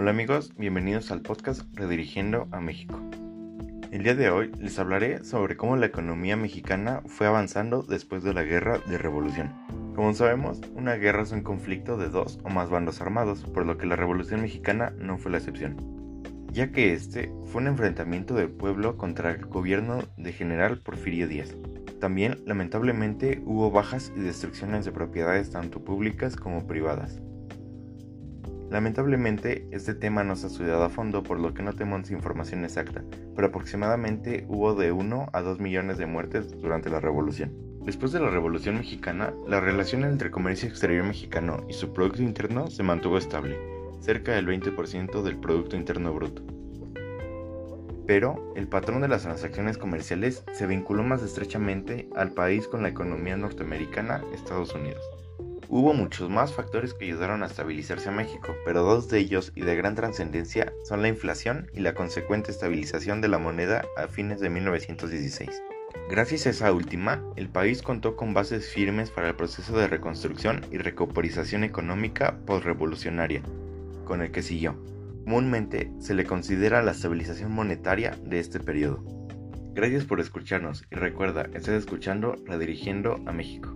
Hola amigos, bienvenidos al podcast Redirigiendo a México. El día de hoy les hablaré sobre cómo la economía mexicana fue avanzando después de la guerra de revolución. Como sabemos, una guerra es un conflicto de dos o más bandos armados, por lo que la revolución mexicana no fue la excepción, ya que este fue un enfrentamiento del pueblo contra el gobierno de general Porfirio Díaz. También, lamentablemente, hubo bajas y destrucciones de propiedades tanto públicas como privadas. Lamentablemente, este tema no se ha estudiado a fondo, por lo que no tenemos información exacta, pero aproximadamente hubo de 1 a 2 millones de muertes durante la revolución. Después de la Revolución Mexicana, la relación entre el comercio exterior mexicano y su Producto Interno se mantuvo estable, cerca del 20% del Producto Interno Bruto. Pero el patrón de las transacciones comerciales se vinculó más estrechamente al país con la economía norteamericana, Estados Unidos. Hubo muchos más factores que ayudaron a estabilizarse a México, pero dos de ellos y de gran trascendencia son la inflación y la consecuente estabilización de la moneda a fines de 1916. Gracias a esa última, el país contó con bases firmes para el proceso de reconstrucción y recuperación económica postrevolucionaria, con el que siguió. Comúnmente se le considera la estabilización monetaria de este periodo. Gracias por escucharnos y recuerda, estás escuchando Redirigiendo a México.